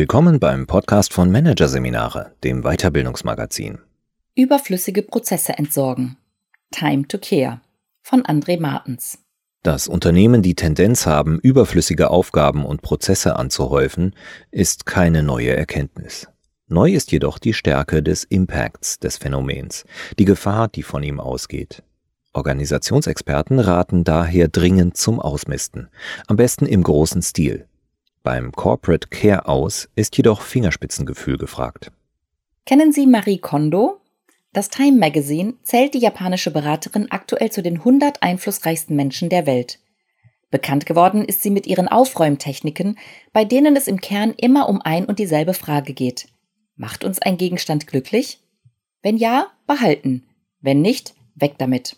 Willkommen beim Podcast von Managerseminare, dem Weiterbildungsmagazin. Überflüssige Prozesse entsorgen. Time to Care von André Martens. Dass Unternehmen die Tendenz haben, überflüssige Aufgaben und Prozesse anzuhäufen, ist keine neue Erkenntnis. Neu ist jedoch die Stärke des Impacts des Phänomens, die Gefahr, die von ihm ausgeht. Organisationsexperten raten daher dringend zum Ausmisten, am besten im großen Stil. Beim Corporate Care aus ist jedoch Fingerspitzengefühl gefragt. Kennen Sie Marie Kondo? Das Time Magazine zählt die japanische Beraterin aktuell zu den 100 einflussreichsten Menschen der Welt. Bekannt geworden ist sie mit ihren Aufräumtechniken, bei denen es im Kern immer um ein und dieselbe Frage geht. Macht uns ein Gegenstand glücklich? Wenn ja, behalten. Wenn nicht, weg damit.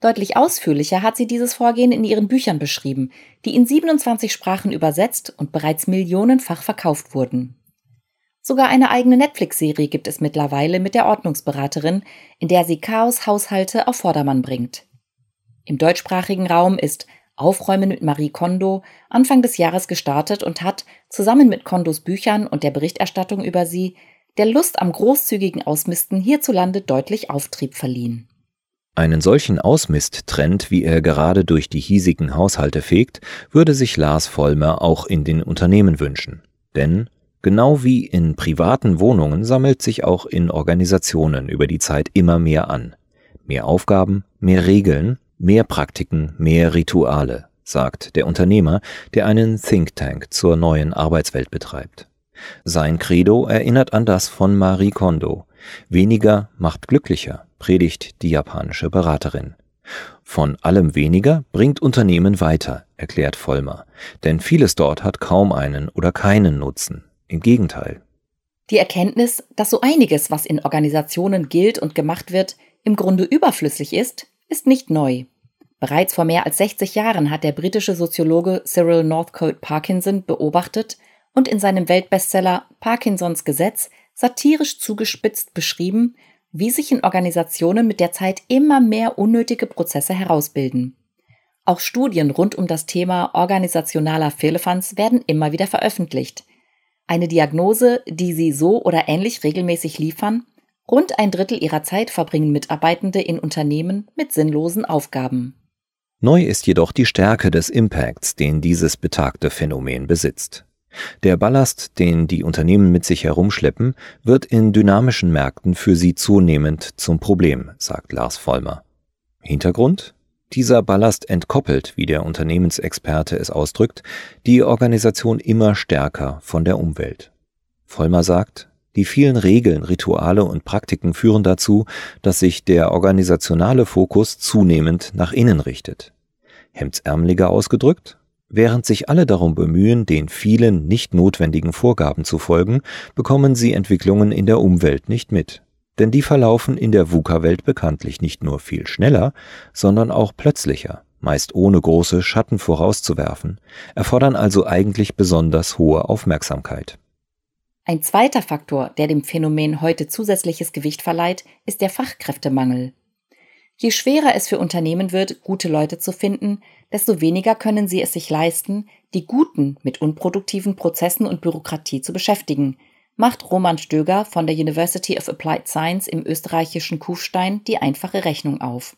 Deutlich ausführlicher hat sie dieses Vorgehen in ihren Büchern beschrieben, die in 27 Sprachen übersetzt und bereits millionenfach verkauft wurden. Sogar eine eigene Netflix-Serie gibt es mittlerweile mit der Ordnungsberaterin, in der sie Chaos-Haushalte auf Vordermann bringt. Im deutschsprachigen Raum ist Aufräumen mit Marie Kondo Anfang des Jahres gestartet und hat, zusammen mit Kondos Büchern und der Berichterstattung über sie, der Lust am großzügigen Ausmisten hierzulande deutlich Auftrieb verliehen. Einen solchen Ausmisttrend, wie er gerade durch die hiesigen Haushalte fegt, würde sich Lars Vollmer auch in den Unternehmen wünschen. Denn genau wie in privaten Wohnungen sammelt sich auch in Organisationen über die Zeit immer mehr an. Mehr Aufgaben, mehr Regeln, mehr Praktiken, mehr Rituale, sagt der Unternehmer, der einen Think Tank zur neuen Arbeitswelt betreibt. Sein Credo erinnert an das von Marie Kondo. Weniger macht glücklicher predigt die japanische Beraterin. Von allem weniger bringt Unternehmen weiter, erklärt Vollmer, denn vieles dort hat kaum einen oder keinen Nutzen. Im Gegenteil. Die Erkenntnis, dass so einiges, was in Organisationen gilt und gemacht wird, im Grunde überflüssig ist, ist nicht neu. Bereits vor mehr als 60 Jahren hat der britische Soziologe Cyril Northcote Parkinson beobachtet und in seinem Weltbestseller Parkinsons Gesetz satirisch zugespitzt beschrieben, wie sich in Organisationen mit der Zeit immer mehr unnötige Prozesse herausbilden. Auch Studien rund um das Thema organisationaler Firlefanz werden immer wieder veröffentlicht. Eine Diagnose, die sie so oder ähnlich regelmäßig liefern, rund ein Drittel ihrer Zeit verbringen Mitarbeitende in Unternehmen mit sinnlosen Aufgaben. Neu ist jedoch die Stärke des Impacts, den dieses betagte Phänomen besitzt. Der Ballast, den die Unternehmen mit sich herumschleppen, wird in dynamischen Märkten für sie zunehmend zum Problem, sagt Lars Vollmer. Hintergrund? Dieser Ballast entkoppelt, wie der Unternehmensexperte es ausdrückt, die Organisation immer stärker von der Umwelt. Vollmer sagt, die vielen Regeln, Rituale und Praktiken führen dazu, dass sich der organisationale Fokus zunehmend nach innen richtet. Hemdsärmeliger ausgedrückt, Während sich alle darum bemühen, den vielen nicht notwendigen Vorgaben zu folgen, bekommen sie Entwicklungen in der Umwelt nicht mit. Denn die verlaufen in der VUCA-Welt bekanntlich nicht nur viel schneller, sondern auch plötzlicher, meist ohne große Schatten vorauszuwerfen, erfordern also eigentlich besonders hohe Aufmerksamkeit. Ein zweiter Faktor, der dem Phänomen heute zusätzliches Gewicht verleiht, ist der Fachkräftemangel. Je schwerer es für Unternehmen wird, gute Leute zu finden, desto weniger können sie es sich leisten, die Guten mit unproduktiven Prozessen und Bürokratie zu beschäftigen, macht Roman Stöger von der University of Applied Science im österreichischen Kufstein die einfache Rechnung auf.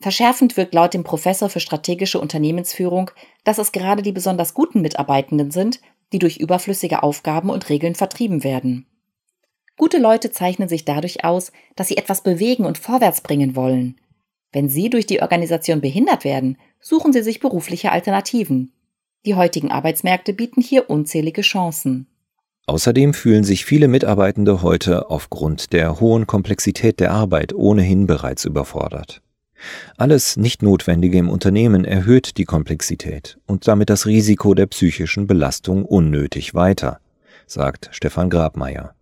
Verschärfend wirkt laut dem Professor für strategische Unternehmensführung, dass es gerade die besonders guten Mitarbeitenden sind, die durch überflüssige Aufgaben und Regeln vertrieben werden. Gute Leute zeichnen sich dadurch aus, dass sie etwas bewegen und vorwärts bringen wollen. Wenn sie durch die Organisation behindert werden, suchen sie sich berufliche Alternativen. Die heutigen Arbeitsmärkte bieten hier unzählige Chancen. Außerdem fühlen sich viele Mitarbeitende heute aufgrund der hohen Komplexität der Arbeit ohnehin bereits überfordert. Alles Nicht-Notwendige im Unternehmen erhöht die Komplexität und damit das Risiko der psychischen Belastung unnötig weiter, sagt Stefan Grabmeier.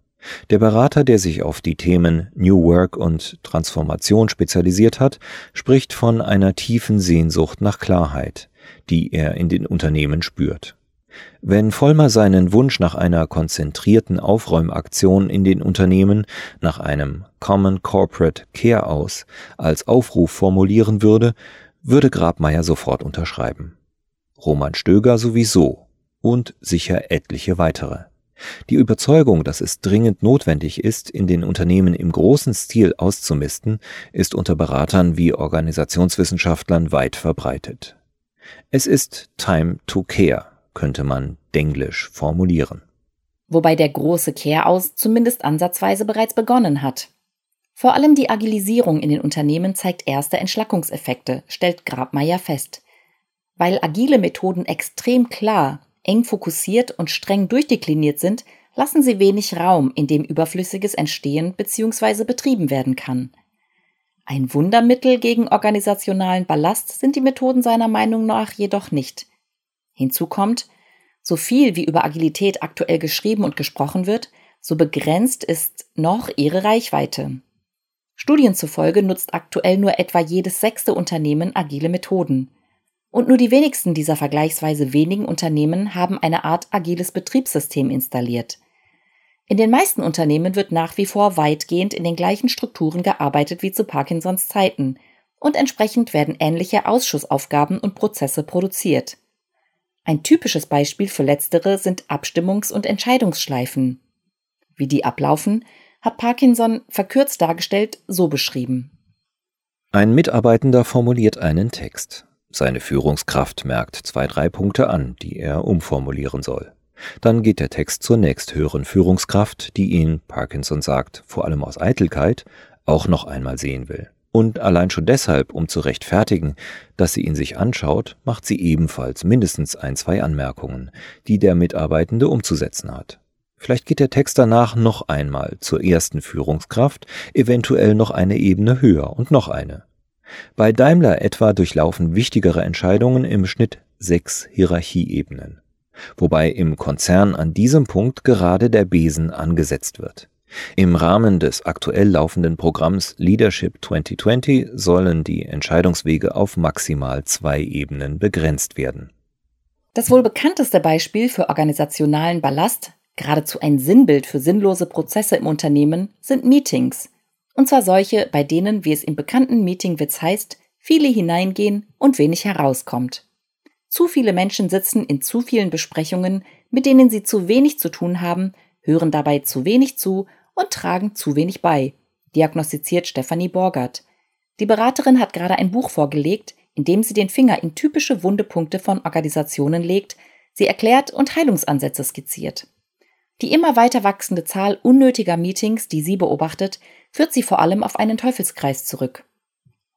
Der Berater, der sich auf die Themen New Work und Transformation spezialisiert hat, spricht von einer tiefen Sehnsucht nach Klarheit, die er in den Unternehmen spürt. Wenn Vollmer seinen Wunsch nach einer konzentrierten Aufräumaktion in den Unternehmen, nach einem Common Corporate Care aus, als Aufruf formulieren würde, würde Grabmeier sofort unterschreiben. Roman Stöger sowieso und sicher etliche weitere. Die Überzeugung, dass es dringend notwendig ist, in den Unternehmen im großen Stil auszumisten, ist unter Beratern wie Organisationswissenschaftlern weit verbreitet. Es ist Time to Care, könnte man denglisch formulieren. Wobei der große Care-Aus zumindest ansatzweise bereits begonnen hat. Vor allem die Agilisierung in den Unternehmen zeigt erste Entschlackungseffekte, stellt Grabmeier fest. Weil agile Methoden extrem klar, eng fokussiert und streng durchdekliniert sind, lassen sie wenig Raum, in dem Überflüssiges entstehen bzw. betrieben werden kann. Ein Wundermittel gegen organisationalen Ballast sind die Methoden seiner Meinung nach jedoch nicht. Hinzu kommt, so viel wie über Agilität aktuell geschrieben und gesprochen wird, so begrenzt ist noch ihre Reichweite. Studien zufolge nutzt aktuell nur etwa jedes sechste Unternehmen agile Methoden. Und nur die wenigsten dieser vergleichsweise wenigen Unternehmen haben eine Art agiles Betriebssystem installiert. In den meisten Unternehmen wird nach wie vor weitgehend in den gleichen Strukturen gearbeitet wie zu Parkinsons Zeiten und entsprechend werden ähnliche Ausschussaufgaben und Prozesse produziert. Ein typisches Beispiel für letztere sind Abstimmungs- und Entscheidungsschleifen. Wie die ablaufen, hat Parkinson verkürzt dargestellt so beschrieben. Ein Mitarbeitender formuliert einen Text. Seine Führungskraft merkt zwei, drei Punkte an, die er umformulieren soll. Dann geht der Text zur nächsthöheren Führungskraft, die ihn, Parkinson sagt, vor allem aus Eitelkeit, auch noch einmal sehen will. Und allein schon deshalb, um zu rechtfertigen, dass sie ihn sich anschaut, macht sie ebenfalls mindestens ein, zwei Anmerkungen, die der Mitarbeitende umzusetzen hat. Vielleicht geht der Text danach noch einmal zur ersten Führungskraft, eventuell noch eine Ebene höher und noch eine. Bei Daimler etwa durchlaufen wichtigere Entscheidungen im Schnitt sechs Hierarchieebenen, wobei im Konzern an diesem Punkt gerade der Besen angesetzt wird. Im Rahmen des aktuell laufenden Programms Leadership 2020 sollen die Entscheidungswege auf maximal zwei Ebenen begrenzt werden. Das wohl bekannteste Beispiel für organisationalen Ballast, geradezu ein Sinnbild für sinnlose Prozesse im Unternehmen, sind Meetings, und zwar solche, bei denen, wie es im bekannten Meetingwitz heißt, viele hineingehen und wenig herauskommt. Zu viele Menschen sitzen in zu vielen Besprechungen, mit denen sie zu wenig zu tun haben, hören dabei zu wenig zu und tragen zu wenig bei, diagnostiziert Stefanie Borgert. Die Beraterin hat gerade ein Buch vorgelegt, in dem sie den Finger in typische Wundepunkte von Organisationen legt, sie erklärt und Heilungsansätze skizziert. Die immer weiter wachsende Zahl unnötiger Meetings, die sie beobachtet, führt sie vor allem auf einen Teufelskreis zurück.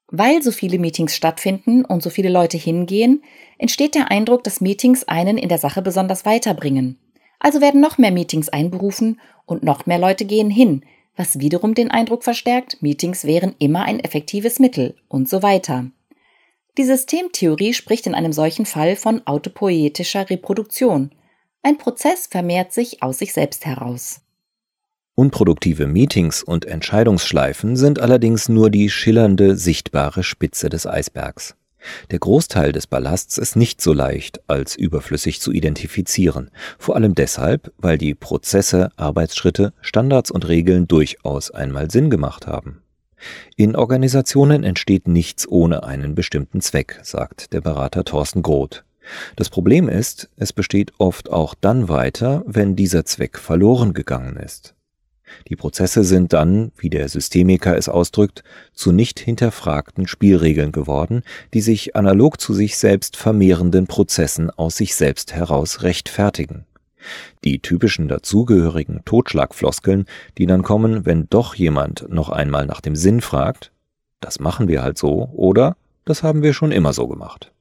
Weil so viele Meetings stattfinden und so viele Leute hingehen, entsteht der Eindruck, dass Meetings einen in der Sache besonders weiterbringen. Also werden noch mehr Meetings einberufen und noch mehr Leute gehen hin, was wiederum den Eindruck verstärkt, Meetings wären immer ein effektives Mittel und so weiter. Die Systemtheorie spricht in einem solchen Fall von autopoietischer Reproduktion. Ein Prozess vermehrt sich aus sich selbst heraus. Unproduktive Meetings und Entscheidungsschleifen sind allerdings nur die schillernde, sichtbare Spitze des Eisbergs. Der Großteil des Ballasts ist nicht so leicht als überflüssig zu identifizieren, vor allem deshalb, weil die Prozesse, Arbeitsschritte, Standards und Regeln durchaus einmal Sinn gemacht haben. In Organisationen entsteht nichts ohne einen bestimmten Zweck, sagt der Berater Thorsten Groth. Das Problem ist, es besteht oft auch dann weiter, wenn dieser Zweck verloren gegangen ist. Die Prozesse sind dann, wie der Systemiker es ausdrückt, zu nicht hinterfragten Spielregeln geworden, die sich analog zu sich selbst vermehrenden Prozessen aus sich selbst heraus rechtfertigen. Die typischen dazugehörigen Totschlagfloskeln, die dann kommen, wenn doch jemand noch einmal nach dem Sinn fragt, das machen wir halt so oder das haben wir schon immer so gemacht.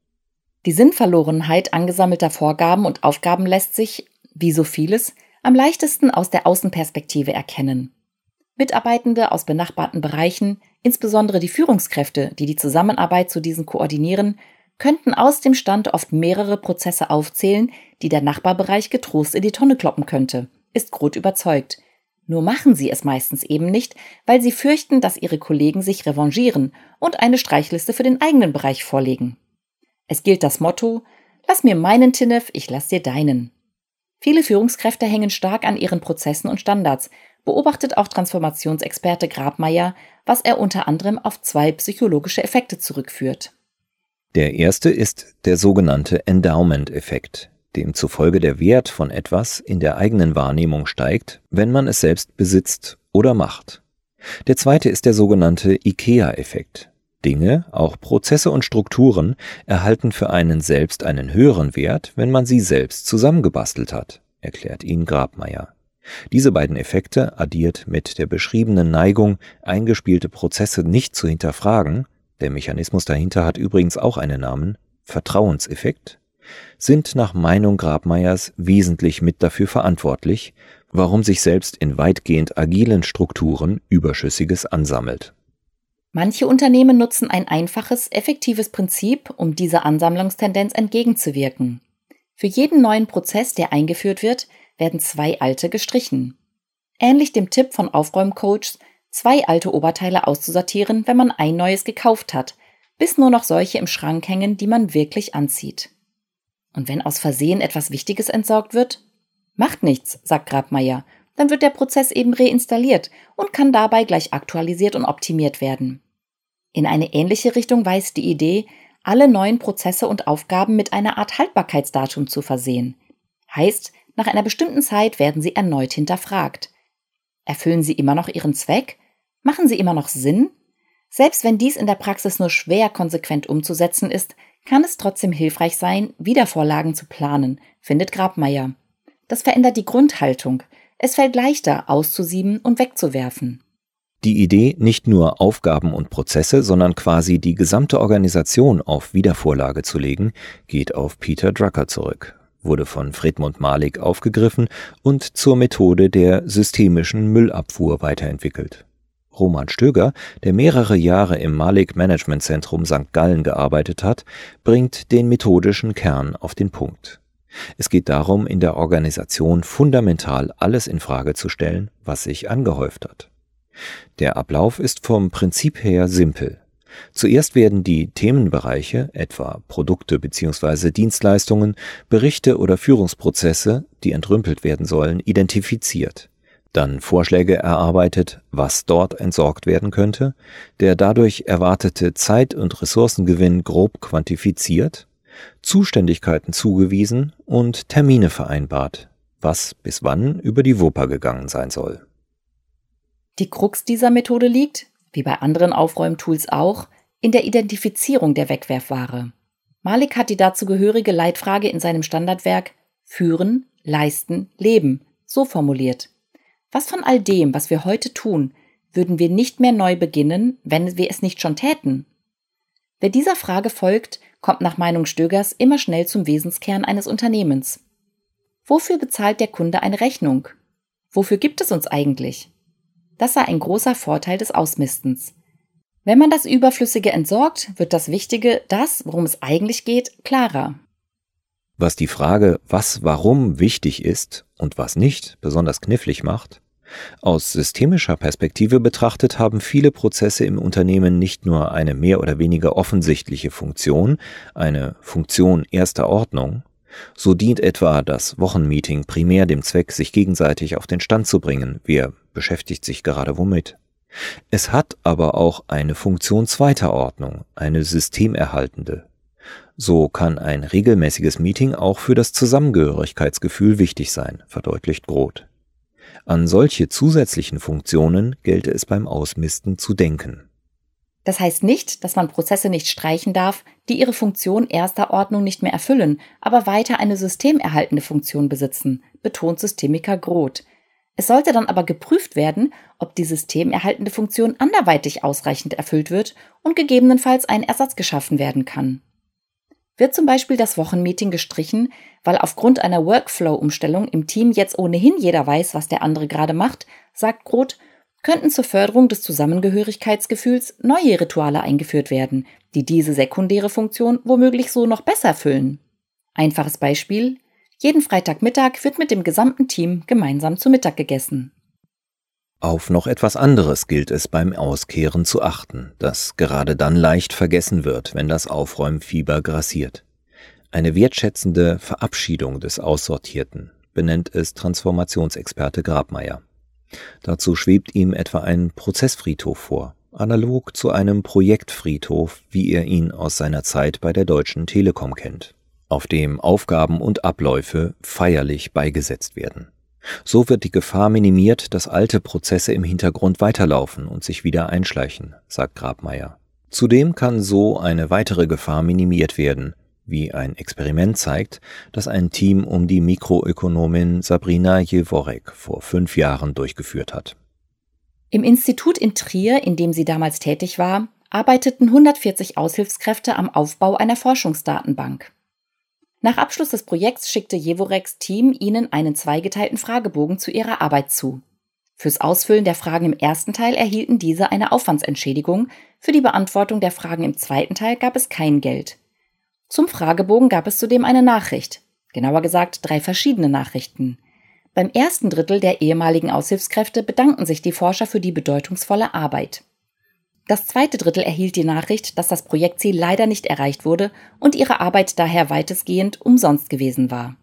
Die Sinnverlorenheit angesammelter Vorgaben und Aufgaben lässt sich, wie so vieles, am leichtesten aus der Außenperspektive erkennen. Mitarbeitende aus benachbarten Bereichen, insbesondere die Führungskräfte, die die Zusammenarbeit zu diesen koordinieren, könnten aus dem Stand oft mehrere Prozesse aufzählen, die der Nachbarbereich getrost in die Tonne kloppen könnte, ist Groth überzeugt. Nur machen sie es meistens eben nicht, weil sie fürchten, dass ihre Kollegen sich revanchieren und eine Streichliste für den eigenen Bereich vorlegen. Es gilt das Motto, lass mir meinen Tinnef, ich lass dir deinen. Viele Führungskräfte hängen stark an ihren Prozessen und Standards, beobachtet auch Transformationsexperte Grabmeier, was er unter anderem auf zwei psychologische Effekte zurückführt. Der erste ist der sogenannte Endowment-Effekt. demzufolge der Wert von etwas in der eigenen Wahrnehmung steigt, wenn man es selbst besitzt oder macht. Der zweite ist der sogenannte IKEA-Effekt. Dinge, auch Prozesse und Strukturen, erhalten für einen selbst einen höheren Wert, wenn man sie selbst zusammengebastelt hat, erklärt ihn Grabmeier. Diese beiden Effekte, addiert mit der beschriebenen Neigung, eingespielte Prozesse nicht zu hinterfragen, der Mechanismus dahinter hat übrigens auch einen Namen, Vertrauenseffekt, sind nach Meinung Grabmeiers wesentlich mit dafür verantwortlich, warum sich selbst in weitgehend agilen Strukturen Überschüssiges ansammelt. Manche Unternehmen nutzen ein einfaches, effektives Prinzip, um dieser Ansammlungstendenz entgegenzuwirken. Für jeden neuen Prozess, der eingeführt wird, werden zwei alte gestrichen. Ähnlich dem Tipp von Aufräumcoaches, zwei alte Oberteile auszusortieren, wenn man ein neues gekauft hat, bis nur noch solche im Schrank hängen, die man wirklich anzieht. Und wenn aus Versehen etwas Wichtiges entsorgt wird? Macht nichts, sagt Grabmeier, dann wird der Prozess eben reinstalliert und kann dabei gleich aktualisiert und optimiert werden. In eine ähnliche Richtung weist die Idee, alle neuen Prozesse und Aufgaben mit einer Art Haltbarkeitsdatum zu versehen. Heißt, nach einer bestimmten Zeit werden sie erneut hinterfragt. Erfüllen sie immer noch ihren Zweck? Machen sie immer noch Sinn? Selbst wenn dies in der Praxis nur schwer konsequent umzusetzen ist, kann es trotzdem hilfreich sein, Wiedervorlagen zu planen, findet Grabmeier. Das verändert die Grundhaltung. Es fällt leichter, auszusieben und wegzuwerfen. Die Idee, nicht nur Aufgaben und Prozesse, sondern quasi die gesamte Organisation auf Wiedervorlage zu legen, geht auf Peter Drucker zurück, wurde von Fredmund Malik aufgegriffen und zur Methode der systemischen Müllabfuhr weiterentwickelt. Roman Stöger, der mehrere Jahre im Malik Management Zentrum St. Gallen gearbeitet hat, bringt den methodischen Kern auf den Punkt. Es geht darum, in der Organisation fundamental alles in Frage zu stellen, was sich angehäuft hat. Der Ablauf ist vom Prinzip her simpel. Zuerst werden die Themenbereiche, etwa Produkte bzw. Dienstleistungen, Berichte oder Führungsprozesse, die entrümpelt werden sollen, identifiziert dann Vorschläge erarbeitet, was dort entsorgt werden könnte, der dadurch erwartete Zeit- und Ressourcengewinn grob quantifiziert, Zuständigkeiten zugewiesen und Termine vereinbart, was bis wann über die Wupper gegangen sein soll. Die Krux dieser Methode liegt, wie bei anderen Aufräumtools auch, in der Identifizierung der Wegwerfware. Malik hat die dazu gehörige Leitfrage in seinem Standardwerk Führen, Leisten, Leben so formuliert. Was von all dem, was wir heute tun, würden wir nicht mehr neu beginnen, wenn wir es nicht schon täten? Wer dieser Frage folgt, kommt nach Meinung Stögers immer schnell zum Wesenskern eines Unternehmens. Wofür bezahlt der Kunde eine Rechnung? Wofür gibt es uns eigentlich? Das sei ein großer Vorteil des Ausmistens. Wenn man das Überflüssige entsorgt, wird das Wichtige, das, worum es eigentlich geht, klarer. Was die Frage, was warum wichtig ist und was nicht, besonders knifflig macht, aus systemischer Perspektive betrachtet haben viele Prozesse im Unternehmen nicht nur eine mehr oder weniger offensichtliche Funktion, eine Funktion erster Ordnung, so dient etwa das Wochenmeeting primär dem Zweck, sich gegenseitig auf den Stand zu bringen, wer beschäftigt sich gerade womit. Es hat aber auch eine Funktion zweiter Ordnung, eine systemerhaltende. So kann ein regelmäßiges Meeting auch für das Zusammengehörigkeitsgefühl wichtig sein, verdeutlicht Groth. An solche zusätzlichen Funktionen gelte es beim Ausmisten zu denken. Das heißt nicht, dass man Prozesse nicht streichen darf, die ihre Funktion erster Ordnung nicht mehr erfüllen, aber weiter eine systemerhaltende Funktion besitzen, betont Systemiker Groth. Es sollte dann aber geprüft werden, ob die systemerhaltende Funktion anderweitig ausreichend erfüllt wird und gegebenenfalls ein Ersatz geschaffen werden kann. Wird zum Beispiel das Wochenmeeting gestrichen, weil aufgrund einer Workflow-Umstellung im Team jetzt ohnehin jeder weiß, was der andere gerade macht, sagt Groth, könnten zur Förderung des Zusammengehörigkeitsgefühls neue Rituale eingeführt werden, die diese sekundäre Funktion womöglich so noch besser füllen. Einfaches Beispiel. Jeden Freitagmittag wird mit dem gesamten Team gemeinsam zu Mittag gegessen. Auf noch etwas anderes gilt es beim Auskehren zu achten, das gerade dann leicht vergessen wird, wenn das Aufräumfieber grassiert. Eine wertschätzende Verabschiedung des Aussortierten benennt es Transformationsexperte Grabmeier. Dazu schwebt ihm etwa ein Prozessfriedhof vor, analog zu einem Projektfriedhof, wie er ihn aus seiner Zeit bei der Deutschen Telekom kennt. auf dem Aufgaben und Abläufe feierlich beigesetzt werden. So wird die Gefahr minimiert, dass alte Prozesse im Hintergrund weiterlaufen und sich wieder einschleichen, sagt Grabmeier. Zudem kann so eine weitere Gefahr minimiert werden, wie ein Experiment zeigt, das ein Team um die Mikroökonomin Sabrina Jeworek vor fünf Jahren durchgeführt hat. Im Institut in Trier, in dem sie damals tätig war, arbeiteten 140 Aushilfskräfte am Aufbau einer Forschungsdatenbank. Nach Abschluss des Projekts schickte Jevoreks Team ihnen einen zweigeteilten Fragebogen zu ihrer Arbeit zu. Fürs Ausfüllen der Fragen im ersten Teil erhielten diese eine Aufwandsentschädigung, für die Beantwortung der Fragen im zweiten Teil gab es kein Geld. Zum Fragebogen gab es zudem eine Nachricht, genauer gesagt drei verschiedene Nachrichten. Beim ersten Drittel der ehemaligen Aushilfskräfte bedanken sich die Forscher für die bedeutungsvolle Arbeit. Das zweite Drittel erhielt die Nachricht, dass das Projektziel leider nicht erreicht wurde und ihre Arbeit daher weitestgehend umsonst gewesen war.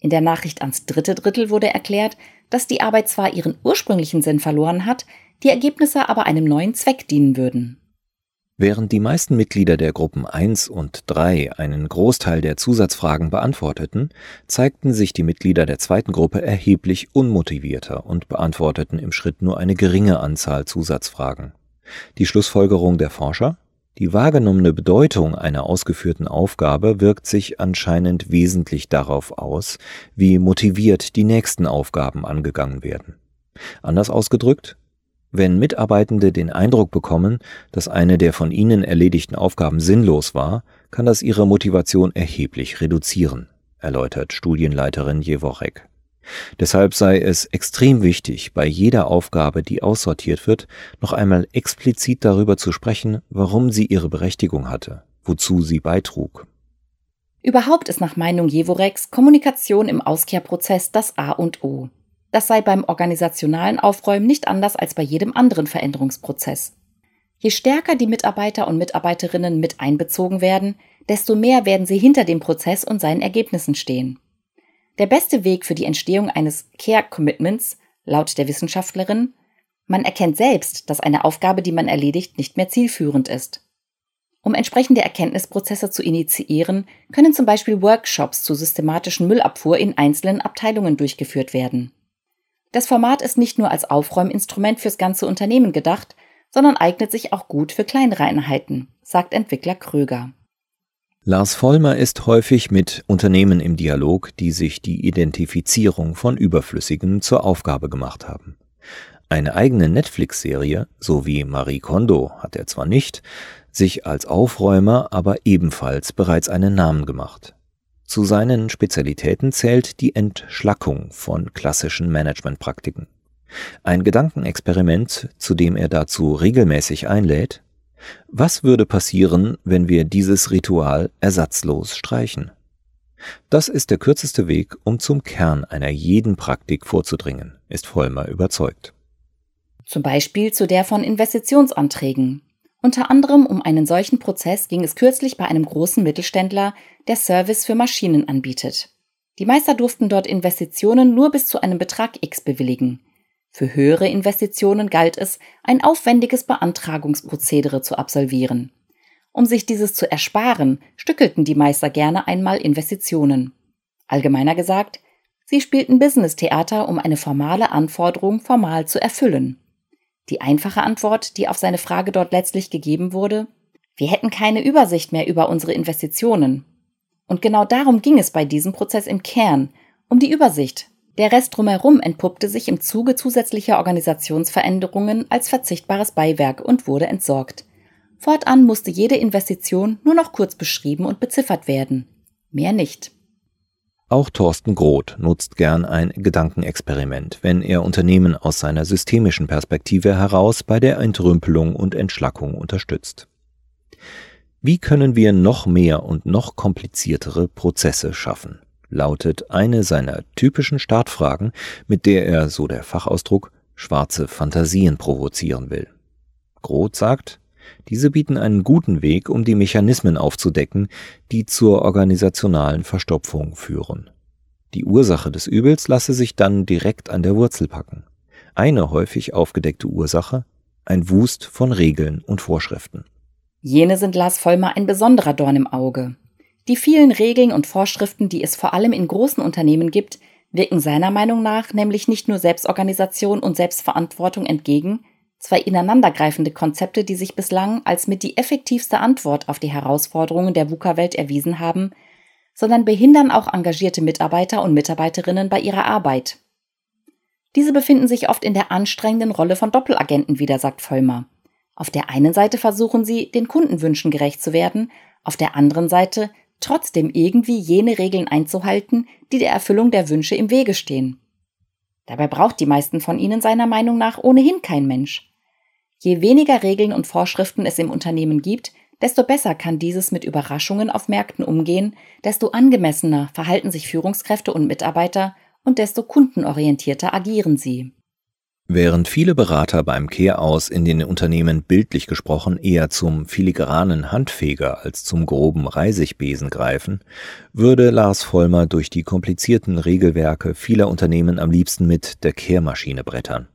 In der Nachricht ans dritte Drittel wurde erklärt, dass die Arbeit zwar ihren ursprünglichen Sinn verloren hat, die Ergebnisse aber einem neuen Zweck dienen würden. Während die meisten Mitglieder der Gruppen 1 und 3 einen Großteil der Zusatzfragen beantworteten, zeigten sich die Mitglieder der zweiten Gruppe erheblich unmotivierter und beantworteten im Schritt nur eine geringe Anzahl Zusatzfragen. Die Schlussfolgerung der Forscher? Die wahrgenommene Bedeutung einer ausgeführten Aufgabe wirkt sich anscheinend wesentlich darauf aus, wie motiviert die nächsten Aufgaben angegangen werden. Anders ausgedrückt, wenn Mitarbeitende den Eindruck bekommen, dass eine der von ihnen erledigten Aufgaben sinnlos war, kann das ihre Motivation erheblich reduzieren, erläutert Studienleiterin Jeworek. Deshalb sei es extrem wichtig, bei jeder Aufgabe, die aussortiert wird, noch einmal explizit darüber zu sprechen, warum sie ihre Berechtigung hatte, wozu sie beitrug. Überhaupt ist nach Meinung Jevoreks Kommunikation im Auskehrprozess das A und O. Das sei beim organisationalen Aufräumen nicht anders als bei jedem anderen Veränderungsprozess. Je stärker die Mitarbeiter und Mitarbeiterinnen mit einbezogen werden, desto mehr werden sie hinter dem Prozess und seinen Ergebnissen stehen. Der beste Weg für die Entstehung eines Care Commitments, laut der Wissenschaftlerin, man erkennt selbst, dass eine Aufgabe, die man erledigt, nicht mehr zielführend ist. Um entsprechende Erkenntnisprozesse zu initiieren, können zum Beispiel Workshops zur systematischen Müllabfuhr in einzelnen Abteilungen durchgeführt werden. Das Format ist nicht nur als Aufräuminstrument fürs ganze Unternehmen gedacht, sondern eignet sich auch gut für kleinere Einheiten, sagt Entwickler Kröger. Lars Vollmer ist häufig mit Unternehmen im Dialog, die sich die Identifizierung von Überflüssigen zur Aufgabe gemacht haben. Eine eigene Netflix-Serie, so wie Marie Kondo, hat er zwar nicht, sich als Aufräumer aber ebenfalls bereits einen Namen gemacht. Zu seinen Spezialitäten zählt die Entschlackung von klassischen Managementpraktiken. Ein Gedankenexperiment, zu dem er dazu regelmäßig einlädt, was würde passieren, wenn wir dieses Ritual ersatzlos streichen? Das ist der kürzeste Weg, um zum Kern einer jeden Praktik vorzudringen, ist Vollmer überzeugt. Zum Beispiel zu der von Investitionsanträgen, unter anderem um einen solchen Prozess ging es kürzlich bei einem großen Mittelständler, der Service für Maschinen anbietet. Die Meister durften dort Investitionen nur bis zu einem Betrag X bewilligen. Für höhere Investitionen galt es, ein aufwendiges Beantragungsprozedere zu absolvieren. Um sich dieses zu ersparen, stückelten die Meister gerne einmal Investitionen. Allgemeiner gesagt, sie spielten Business-Theater, um eine formale Anforderung formal zu erfüllen. Die einfache Antwort, die auf seine Frage dort letztlich gegeben wurde, wir hätten keine Übersicht mehr über unsere Investitionen. Und genau darum ging es bei diesem Prozess im Kern, um die Übersicht. Der Rest drumherum entpuppte sich im Zuge zusätzlicher Organisationsveränderungen als verzichtbares Beiwerk und wurde entsorgt. Fortan musste jede Investition nur noch kurz beschrieben und beziffert werden. Mehr nicht. Auch Thorsten Groth nutzt gern ein Gedankenexperiment, wenn er Unternehmen aus seiner systemischen Perspektive heraus bei der Entrümpelung und Entschlackung unterstützt. Wie können wir noch mehr und noch kompliziertere Prozesse schaffen? Lautet eine seiner typischen Startfragen, mit der er, so der Fachausdruck, schwarze Fantasien provozieren will. Groth sagt, diese bieten einen guten Weg, um die Mechanismen aufzudecken, die zur organisationalen Verstopfung führen. Die Ursache des Übels lasse sich dann direkt an der Wurzel packen. Eine häufig aufgedeckte Ursache, ein Wust von Regeln und Vorschriften. Jene sind Lars Vollmer ein besonderer Dorn im Auge. Die vielen Regeln und Vorschriften, die es vor allem in großen Unternehmen gibt, wirken seiner Meinung nach nämlich nicht nur Selbstorganisation und Selbstverantwortung entgegen, zwei ineinandergreifende Konzepte, die sich bislang als mit die effektivste Antwort auf die Herausforderungen der VUCA-Welt erwiesen haben, sondern behindern auch engagierte Mitarbeiter und Mitarbeiterinnen bei ihrer Arbeit. Diese befinden sich oft in der anstrengenden Rolle von Doppelagenten wieder, sagt Vollmer. Auf der einen Seite versuchen sie, den Kundenwünschen gerecht zu werden, auf der anderen Seite trotzdem irgendwie jene Regeln einzuhalten, die der Erfüllung der Wünsche im Wege stehen. Dabei braucht die meisten von ihnen seiner Meinung nach ohnehin kein Mensch. Je weniger Regeln und Vorschriften es im Unternehmen gibt, desto besser kann dieses mit Überraschungen auf Märkten umgehen, desto angemessener verhalten sich Führungskräfte und Mitarbeiter und desto kundenorientierter agieren sie. Während viele Berater beim Kehraus in den Unternehmen bildlich gesprochen eher zum filigranen Handfeger als zum groben Reisigbesen greifen, würde Lars Vollmer durch die komplizierten Regelwerke vieler Unternehmen am liebsten mit der Kehrmaschine brettern.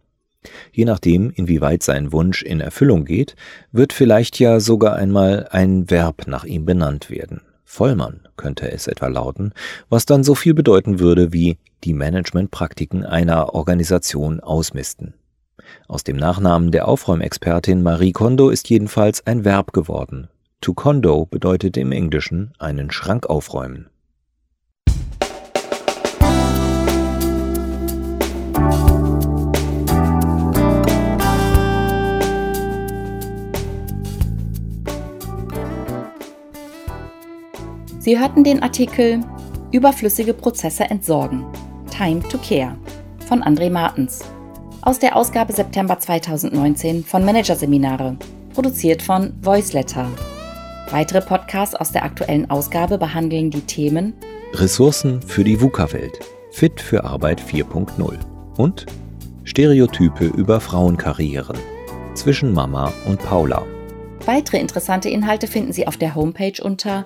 Je nachdem, inwieweit sein Wunsch in Erfüllung geht, wird vielleicht ja sogar einmal ein Verb nach ihm benannt werden. Vollmann könnte es etwa lauten, was dann so viel bedeuten würde wie die Managementpraktiken einer Organisation ausmisten. Aus dem Nachnamen der Aufräumexpertin Marie Kondo ist jedenfalls ein Verb geworden. To condo bedeutet im Englischen einen Schrank aufräumen. Sie hörten den Artikel Überflüssige Prozesse entsorgen. Time to Care von André Martens aus der Ausgabe September 2019 von Managerseminare, produziert von Voiceletter. Weitere Podcasts aus der aktuellen Ausgabe behandeln die Themen Ressourcen für die VUCA-Welt, Fit für Arbeit 4.0 und Stereotype über Frauenkarrieren zwischen Mama und Paula. Weitere interessante Inhalte finden Sie auf der Homepage unter